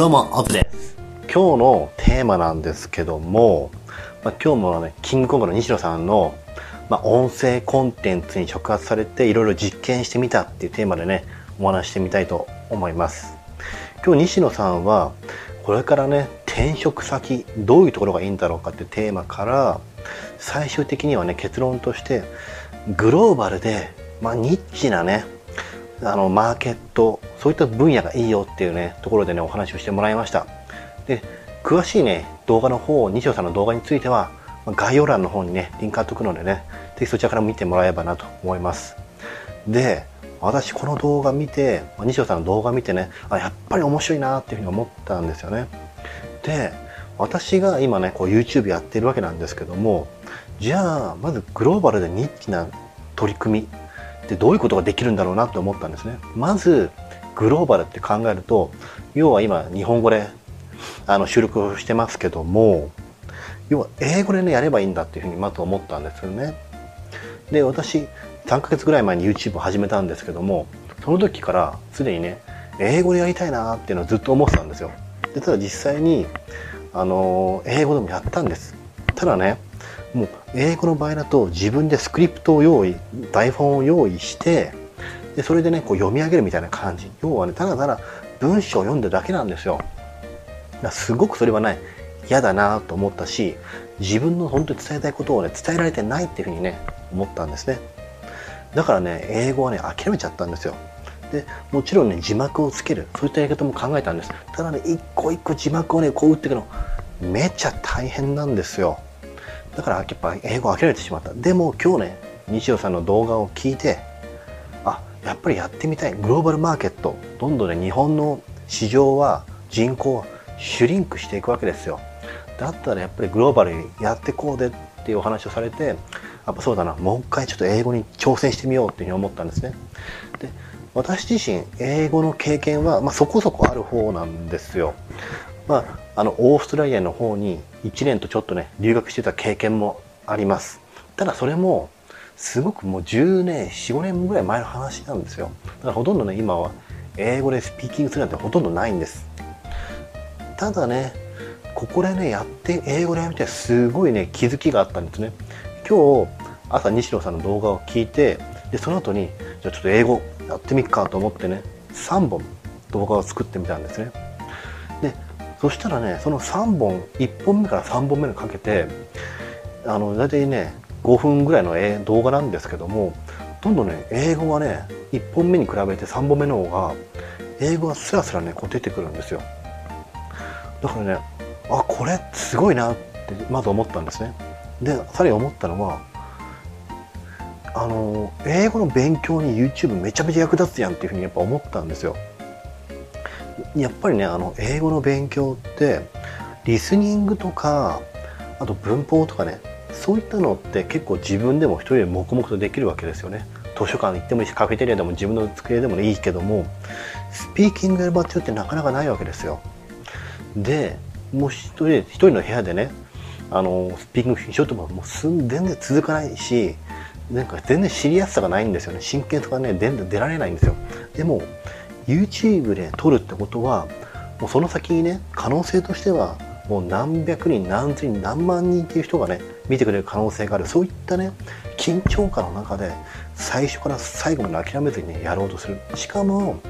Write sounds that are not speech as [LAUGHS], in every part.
どうも、オズです。今日のテーマなんですけども、まあ、今日もね、キングコングの西野さんの、まあ、音声コンテンツに触発されていろいろ実験してみたっていうテーマでね、お話してみたいと思います。今日西野さんは、これからね、転職先、どういうところがいいんだろうかっていうテーマから、最終的にはね、結論として、グローバルで、まあ、ニッチなね、あのマーケットそういった分野がいいよっていうねところでねお話をしてもらいました。で詳しいね動画の方西尾さんの動画については概要欄の方にねリンク貼っとくのでねぜひそちらから見てもらえればなと思います。で私この動画見て西尾さんの動画見てねあやっぱり面白いなっていうふうに思ったんですよね。で私が今ねこう YouTube やってるわけなんですけどもじゃあまずグローバルでニッチな取り組みでどういうことができるんだろうなって思ったんですね。まずグローバルって考えると要は今日本語であの収録してますけども要は英語でねやればいいんだっていうふうにまず思ったんですよね。で私3ヶ月ぐらい前に YouTube を始めたんですけどもその時からすでにね英語でやりたいなっていうのをずっと思ってたんですよ。でただ実際にあの英語でもやったんです。ただねもう英語の場合だと自分でスクリプトを用意台本を用意してでそれでねこう読み上げるみたいな感じ。要はねただただ文章を読んでるだけなんですよ。すごくそれはね嫌だなと思ったし自分の本当に伝えたいことをね伝えられてないっていうふうにね思ったんですね。だからね英語はね諦めちゃったんですよ。でもちろんね字幕をつける。そういったやり方も考えたんです。ただね一個一個字幕をねこう打っていくのめっちゃ大変なんですよ。だからやっぱ英語を諦めてしまった。でも今日ね西尾さんの動画を聞いてあやっぱりやってみたい。グローバルマーケットどんどんね日本の市場は人口はシュリンクしていくわけですよ。だったらやっぱりグローバルにやってこうでっていうお話をされてやっぱそうだなもう一回ちょっと英語に挑戦してみようっていうふうに思ったんですね。で私自身英語の経験は、まあ、そこそこある方なんですよ。まあ、あのオーストラリアの方に1年とちょっとね留学してた経験もあります。ただそれもすごくもう10年45年ぐらい前の話なんですよ。だからほとんどね今は英語でスピーキングするなんてほとんどないんです。ただねここでねやって英語でやめてすごいね気づきがあったんですね。今日朝西野さんの動画を聞いてでその後にじゃあちょっと英語やってみっかと思ってね3本動画を作ってみたんですね。そしたらねその3本1本目から3本目にかけてあの大体ね5分ぐらいの動画なんですけどもどんどんね英語はね1本目に比べて3本目の方が英語がスラスラねこう出てくるんですよ。だからねあこれすごいなってまず思ったんですね。でさらに思ったのはあの英語の勉強に YouTube めちゃめちゃ役立つやんっていうふうにやっぱ思ったんですよ。やっぱりねあの英語の勉強ってリスニングとかあと文法とかねそういったのって結構自分でも一人で黙々とできるわけですよね。図書館行ってもいいしカフェテリアでも自分の机でもいいけどもスピーキングやる場所ってなかなかないわけですよ。でもう一人一人の部屋でねあのスピーキングしようとももう全然続かないしなんか全然知りやすさがないんですよね。真剣さがね全然出られないんですよ。でも YouTube で撮るってことはもうその先にね可能性としてはもう何百人何千人何万人っていう人がね見てくれる可能性がある。そういったね緊張感の中で最初から最後まで諦めずにねやろうとする。しかも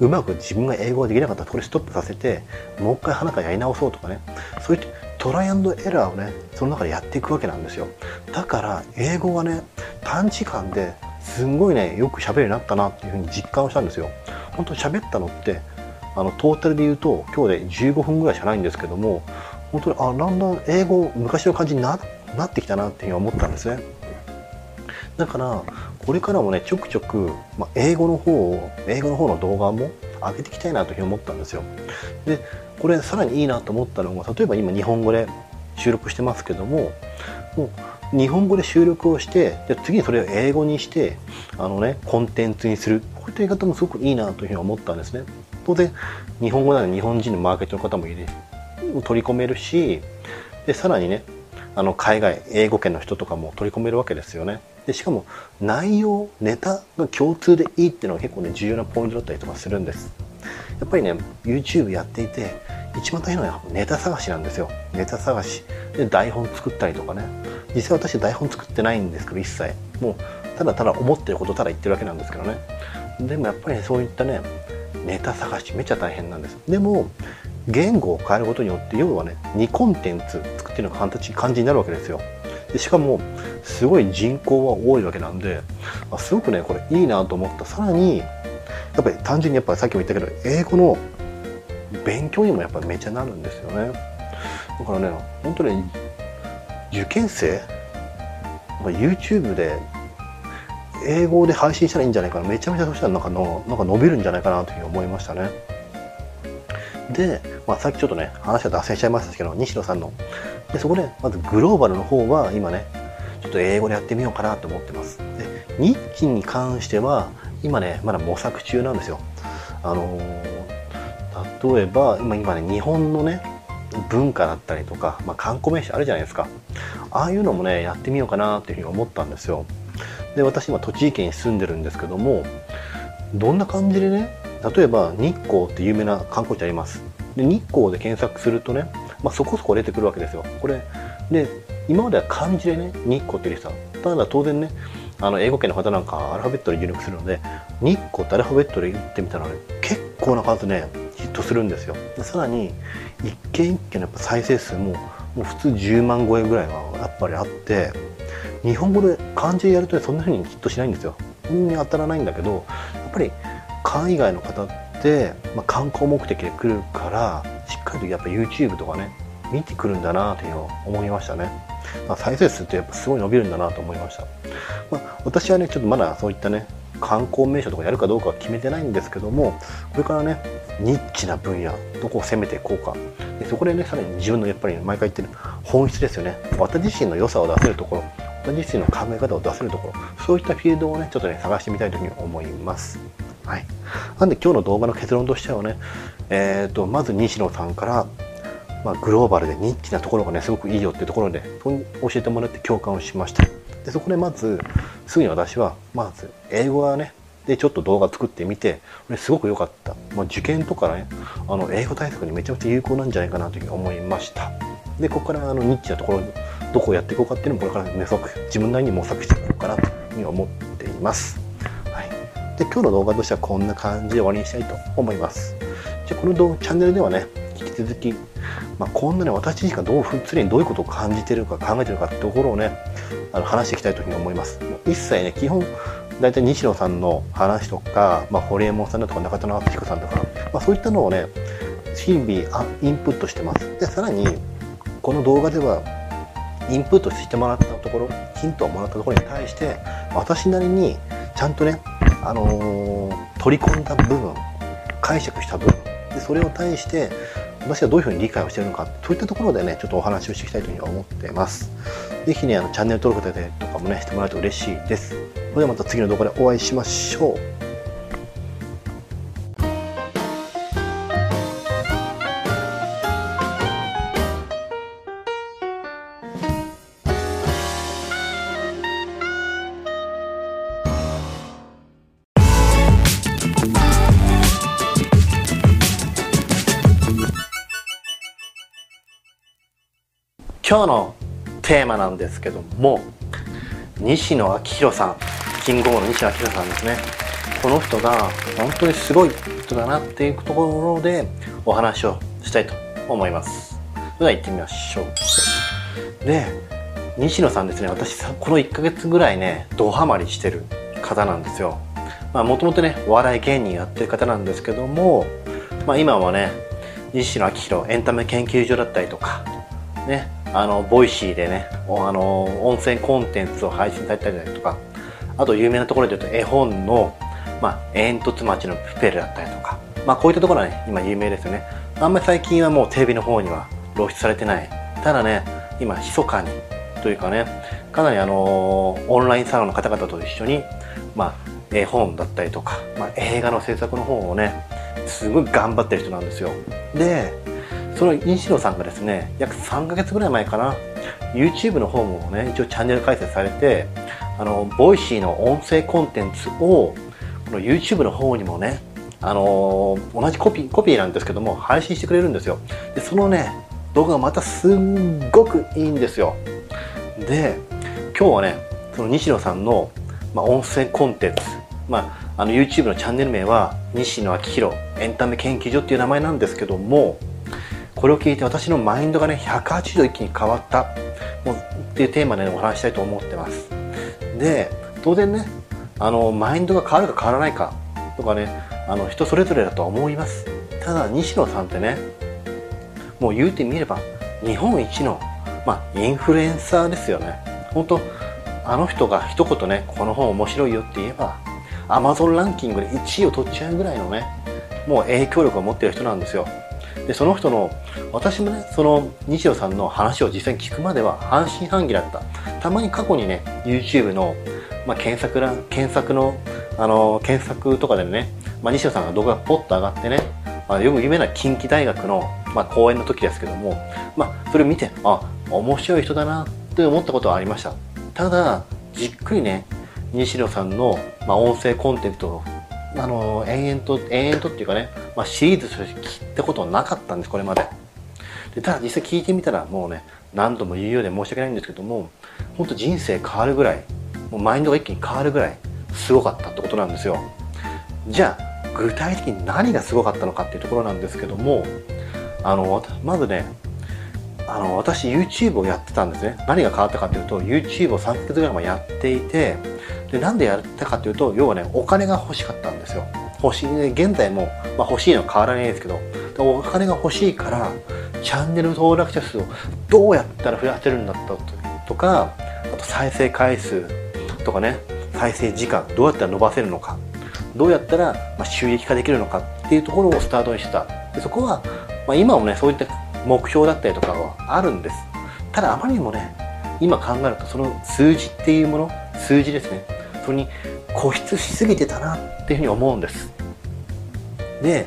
うまく自分が英語ができなかったらこれストップさせてもう一回花からやり直そうとかねそういったトライアンドエラーをねその中でやっていくわけなんですよ。だから英語はね短時間ですんごいねよく喋るようになったなっていうふうに実感をしたんですよ。本当喋ったのってあのトータルで言うと今日で15分ぐらいしかないんですけども本当にあだんだん英語昔の感じにななってきたなっていうふうに思ったんですね。だからこれからもねちょくちょく、まあ、英語の方を英語の方の動画も上げていきたいなというふうに思ったんですよ。でこれさらにいいなと思ったのが例えば今日本語で収録してますけどももう日本語で収録をしてで次にそれを英語にしてあのねコンテンツにするこういった言い方もすごくいいなというふうに思ったんですね。当然日本語なら日本人のマーケットの方もいる取り込めるしでさらにねあの海外英語圏の人とかも取り込めるわけですよね。でしかも内容ネタが共通でいいっていうのが結構ね重要なポイントだったりとかするんです。やっぱりね YouTube やっていて一番大変なのはネタ探しなんですよ。ネタ探し。で台本作ったりとかね。実際私台本作ってないんですけど一切。もうただただ思ってることただ言ってるわけなんですけどね。でもやっぱりそういったねネタ探しめっちゃ大変なんです。でも言語を変えることによって要はね2コンテンツ作ってるのが感じになるわけですよ。でしかもすごい人口は多いわけなんで、すごくねこれいいなと思った。さらにやっぱり単純にやっぱりさっきも言ったけど英語の勉強にもやっぱりめちゃなるんですよね。だからね本当に受験生 YouTube で英語で配信したらいいんじゃないかな。めちゃめちゃそしたらなんかのなんか伸びるんじゃないかなというふうに思いましたね。で、まあ、さっきちょっとね話が脱線しちゃいましたけど西野さんの。でそこでまずグローバルの方は今ねちょっと英語でやってみようかなと思ってます。で日記に関しては今ねまだ模索中なんですよ。あのー、例えば今今ね日本のね文化だったりとか、まあ、観光名所あるじゃないですか。ああいうのもねやってみようかなっていうふうに思ったんですよ。で私今栃木県に住んでるんですけどもどんな感じでね例えば日光って有名な観光地あります。で日光で検索するとね、まあ、そこそこ出てくるわけですよ。これで今までは漢字でね日光って入れてた。ただ当然ねあの英語圏の方なんかアルファベットで入力するので日光ってアルファベットで言ってみたら、ね、結構な数ねヒットするんですよ。さらに一件一件のやっぱ再生数ももう普通10万超えぐらいはやっぱりあって日本語で漢字でやるとそんな風にヒットしないんですよ。そんなに当たらないんだけどやっぱり海外の方って、まあ、観光目的で来るからしっかりとやっぱ YouTube とかね見てくるんだなというのを思いましたね。まあ、再生数ってやっぱすごい伸びるんだなと思いました。まあ、私はね、ちょっとまだそういったね、観光名所とかやるかどうかは決めてないんですけども、これからね、ニッチな分野、どこを攻めていこうか。でそこでね、さらに自分のやっぱり毎回言ってる本質ですよね。私自身の良さを出せるところ、私自身の考え方を出せるところ、そういったフィールドをね、ちょっとね、探してみたいというふうに思います。はい。なんで今日の動画の結論としてはね、えっ、ー、と、まず西野さんから、まあ、グローバルでニッチなところがねすごくいいよっていうところで教えてもらって共感をしましたでそこでまずすぐに私はまず英語はねでちょっと動画作ってみてこれすごく良かった、まあ、受験とかねあの英語対策にめちゃめちゃ有効なんじゃないかなというふうに思いましたでここからあのニッチなところどこをやっていこうかっていうのもこれからねすごく自分なりに模索していこうかなというふうに思っています、はい、で今日の動画としてはこんな感じで終わりにしたいと思います。じゃこの動チャンネルではね引き続きまあ、こんなね私自身がどう常にどういうことを感じてるか考えてるかってところをねあの話していきたいというふうに思います。一切ね基本大体西野さんの話とか、まあ、堀江門さんだとか中田敦彦さんとか、まあ、そういったのをね日々インプットしてます。でさらにこの動画ではインプットしてもらったところヒントをもらったところに対して私なりにちゃんとね、あのー、取り込んだ部分解釈した部分でそれを対して私はどういうふうに理解をしているのかそういったところでねちょっとお話をしていきたいというふうに思っています。是非ねあのチャンネル登録とかもねしてもらうと嬉しいです。それではまた次の動画でお会いしましょう。今日のテーマなんですけども西野昭弘さんキングオブの西野昭弘さんですね。この人が本当にすごい人だなっていうところでお話をしたいと思います。それでは行ってみましょう。で西野さんですね。私この1ヶ月ぐらいねドハマりしてる方なんですよ。まあもともとねお笑い芸人やってる方なんですけども、まあ、今はね西野昭弘エンタメ研究所だったりとかねあの Voicy でねあの音声コンテンツを配信されたりとかあと有名なところで言うと絵本の、まあ、えんとつ町のプペルだったりとか、まあ、こういったところはね今有名ですよね。あんまり最近はもうテレビの方には露出されてない。ただね今密かにというかねかなりあのオンラインサロンの方々と一緒に、まあ、絵本だったりとか、まあ、映画の制作の方をねすごい頑張ってる人なんですよ。でその西野さんがですね約3ヶ月ぐらい前かな YouTube の方もね一応チャンネル開設されてあの Voicy の音声コンテンツをこの YouTube の方にもねあのー、同じコピーコピーなんですけども配信してくれるんですよ。でそのね動画がまたすんごくいいんですよ。で今日はねその西野さんの、まあ、音声コンテンツ、まあ、あの YouTube のチャンネル名は西野亮廣エンタメ研究所っていう名前なんですけどもこれを聞いて私のマインドがね180度一気に変わった。もうっていうテーマで、ね、お話したいと思ってます。で当然ねあのマインドが変わるか変わらないかとかねあの人それぞれだとは思います。ただ西野さんってねもう言うてみれば日本一の、まあ、インフルエンサーですよね。本当あの人が一言ねこの本面白いよって言えばアマゾンランキングで1位を取っちゃうぐらいのねもう影響力を持ってる人なんですよ。でその人の私もねその西野さんの話を実際に聞くまでは半信半疑だった。たまに過去にね YouTube の、まあ、検索ら検索のあの検索とかでね、まあ、西野さんが動画がポッと上がってね、まあ、よく有名な近畿大学の、まあ、講演の時ですけども、まあ、それを見てあ面白い人だなって思ったことはありました。ただじっくりね西野さんの、まあ、音声コンテンツをあの延々と延々とっていうかね、まあ、シリーズとして聞いたことなかったんですこれまで。でただ実際聞いてみたらもうね何度も言うようで申し訳ないんですけども本当人生変わるぐらいもうマインドが一気に変わるぐらいすごかったってことなんですよ。じゃあ具体的に何がすごかったのかっていうところなんですけどもあのまずねあの私 YouTube をやってたんですね。何が変わったかっていうと YouTube を3ヶ月ぐらい前やっていてでなんでやったかっていうと要はねお金が欲しかったんですよ。欲しい、ね、現在も、まあ、欲しいのは変わらないですけどお金が欲しいからチャンネル登録者数をどうやったら増やせるんだったとかあと再生回数とかね再生時間どうやったら伸ばせるのかどうやったら収益化できるのかっていうところをスタートにしてた。でそこは、まあ、今もねそういった目標だったりとかはあるんです。ただあまりにもね今考えるとその数字っていうもの数字ですね。それに固執しすぎてたなっていうふうに思うんです。で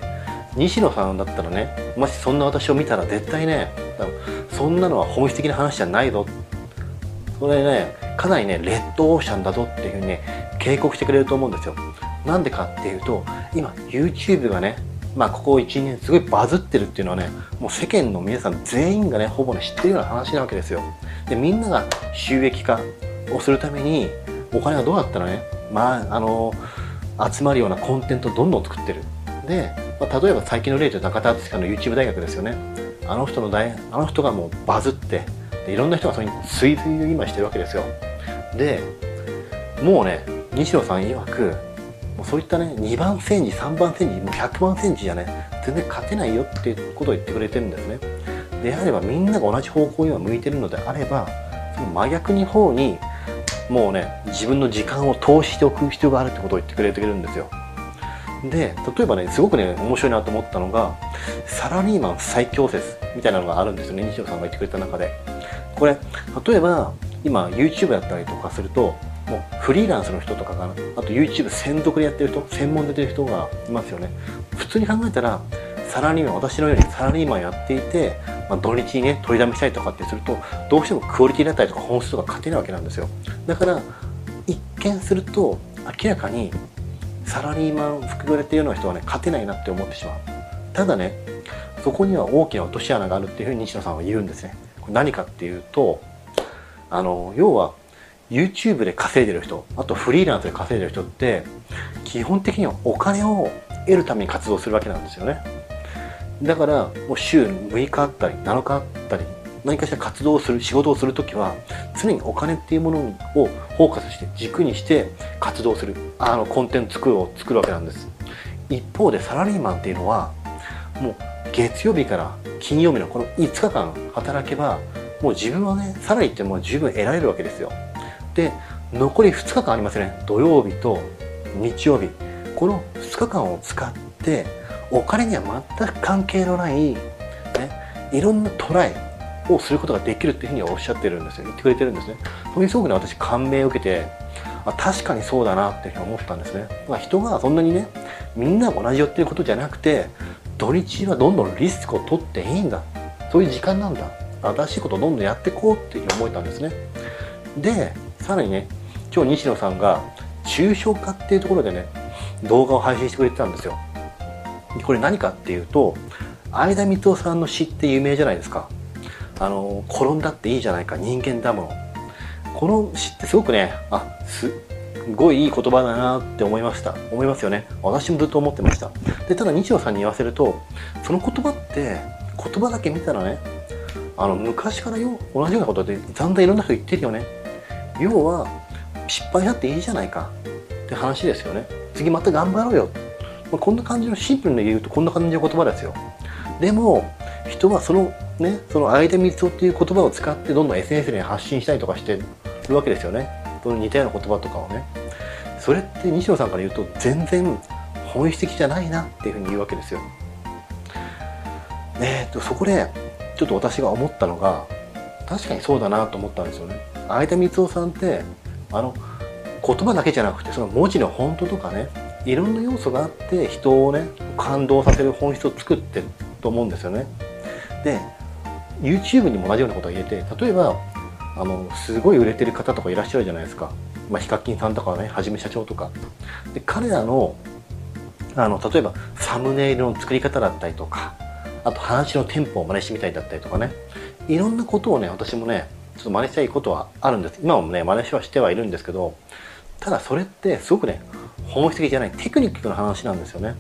西野さんだったらねもしそんな私を見たら絶対ねそんなのは本質的な話じゃないぞ。それねかなりねレッドオーシャンだぞっていうふうにね警告してくれると思うんですよ。なんでかっていうと今 YouTube がねまあここ1年すごいバズってるっていうのはねもう世間の皆さん全員がねほぼね知ってるような話なわけですよ。でみんなが収益化をするためにお金はどうやったらね？まああの集まるようなコンテンツをどんどん作ってる。で、まあ、例えば最近の例と中田敦さんの YouTube 大学ですよね。あの人の大あの人がもうバズってでいろんな人がそれに追随を今してるわけですよ。でもうね西野さん曰くもうそういったね2番煎じ3番煎じもう100番煎じじゃね全然勝てないよっていうことを言ってくれてるんですね。であればみんなが同じ方向には向いてるのであればその真逆に方にもうね自分の時間を投資しておく必要があるってことを言ってくれてるんですよ。で例えばねすごくね面白いなと思ったのがサラリーマン最強説みたいなのがあるんですよ。ね西野さんが言ってくれた中で。これ例えば今 YouTube やったりとかするともうフリーランスの人とかがあと YouTube 専属でやってる人専門でやってる人がいますよね。普通に考えたらサラリーマン私のようにサラリーマンやっていて、まあ、土日にね取りだめしたりとかってするとどうしてもクオリティだったりとか本数とか勝てないわけなんですよ。だから一見すると明らかにサラリーマン副業でっていうような人はね勝てないなって思ってしまう。ただねそこには大きな落とし穴があるっていうふうに西野さんは言うんですね。これ何かっていうとあの要は YouTube で稼いでる人あとフリーランスで稼いでる人って基本的にはお金を得るために活動するわけなんですよね。だからもう週6日あったり7日あったり何かしら活動をする仕事をする時は常にお金っていうものをフォーカスして軸にして活動するあのコンテンツ作るを作るわけなんです。一方でサラリーマンっていうのはもう月曜日から金曜日のこの5日間働けばもう自分はねサラリーってもう十分得られるわけですよ。で残り2日間ありますね。土曜日と日曜日。この2日間を使ってお金には全く関係のない、ね、いろんなトライをすることができるっていうふうにおっしゃってるんですよ言ってくれてるんですね。それにすごくね私感銘を受けてあ確かにそうだなっていうふうに思ったんですね、まあ、人がそんなにねみんな同じよっていうことじゃなくて土日はどんどんリスクを取っていいんだ。そういう時間なんだ。新しいことをどんどんやっていこうっていうふうに思えたんですね。でさらにね今日西野さんが抽象化っていうところでね動画を配信してくれてたんですよ。これ何かっていうと相田光夫さんの詩って有名じゃないですか。あの転んだっていいじゃないか人間だもの。この詩ってすごくねあすごいいい言葉だなって思いました。思いますよね。私もずっと思ってました。でただ西野さんに言わせるとその言葉って言葉だけ見たらねあの昔からよ同じようなことでだんだんいろんな人言ってるよね。要は失敗だっていいじゃないか。って話ですよね。次また頑張ろうよ、まあ、こんな感じのシンプルに言うとこんな感じの言葉ですよ。でも人はそのねその相手光夫っていう言葉を使ってどんどん SNS に発信したりとかしてるわけですよね。その似たような言葉とかをね。それって西野さんから言うと全然本質的じゃないなっていうふうに言うわけですよ。えー、とそこでちょっと私が思ったのが確かにそうだなと思ったんですよね。相田光夫さんってあの言葉だけじゃなくてその文字の本当とかねいろんな要素があって人をね感動させる本質を作ってると思うんですよね。で YouTube にも同じようなことが言えて例えばあのすごい売れてる方とかいらっしゃるじゃないですか、まあ、ヒカキンさんとかねはじめ社長とか。で彼らのあの例えばサムネイルの作り方だったりとかあと話のテンポを真似してみたりだったりとかね。いろんなことをね私もねちょっと真似したいことはあるんです。今もね真似はしてはいるんですけどただそれってすごくね本質的じゃないテクニックの話なんですよね。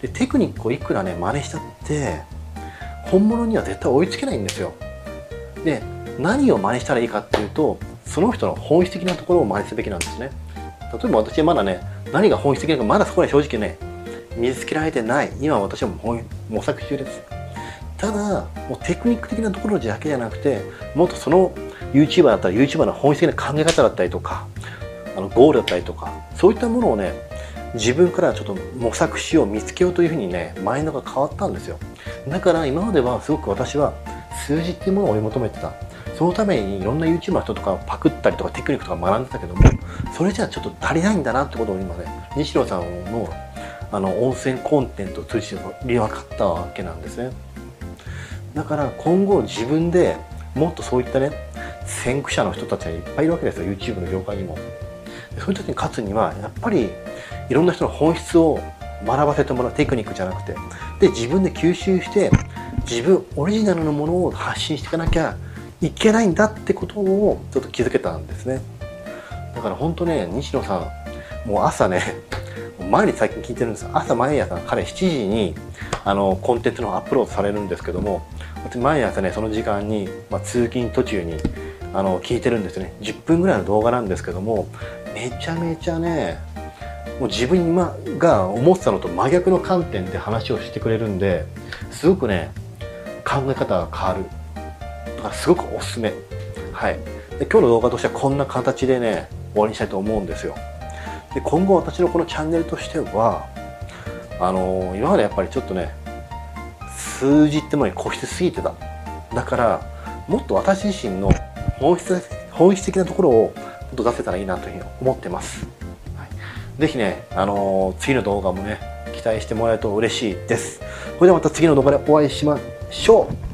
でテクニックをいくらね真似したって本物には絶対追いつけないんですよ。で何を真似したらいいかっていうとその人の本質的なところを真似すべきなんですね。例えば私はまだね何が本質的なのかまだそこに正直ね見つけられてない。今私は模索中です。ただもうテクニック的なところだけじゃなくてもっとその YouTuber だったら YouTuber の本質的な考え方だったりとかあのゴールだったりとかそういったものをね自分からちょっと模索しよう見つけようというふうにねマインドが変わったんですよ。だから今まではすごく私は数字っていうものを追い求めてた。そのためにいろんな YouTuber の人とかパクったりとかテクニックとか学んでたけどもそれじゃちょっと足りないんだなってことを今ね西野さんのあの温泉コンテンツを通じて分かったわけなんですね。だから今後自分でもっとそういったね先駆者の人たちがいっぱいいるわけですよ YouTube の業界にも。そういう時に勝つにはやっぱりいろんな人の本質を学ばせてもらうテクニックじゃなくてで自分で吸収して自分オリジナルのものを発信していかなきゃいけないんだってことをちょっと気づけたんですね。だから本当ね西野さんもう朝ね [LAUGHS] 毎日最近聞いてるんです朝毎朝彼7時にあのコンテンツのアップロードされるんですけども毎朝ねその時間に、まあ、通勤途中にあの聞いてるんですね。10分ぐらいの動画なんですけどもめちゃめちゃねもう自分が思ってたのと真逆の観点で話をしてくれるんですごくね考え方が変わる。だからすごくおすすめ。はい。で今日の動画としてはこんな形でね終わりにしたいと思うんですよ。で今後私のこのチャンネルとしてはあの今までやっぱりちょっとね数字ってものに固執すぎてた。だからもっと私自身の本質本質的なところをもっと出せたらいいなというふうに思ってます、はい、ね、あの次の動画もね期待してもらえると嬉しいです。それではまた次の動画でお会いしましょう。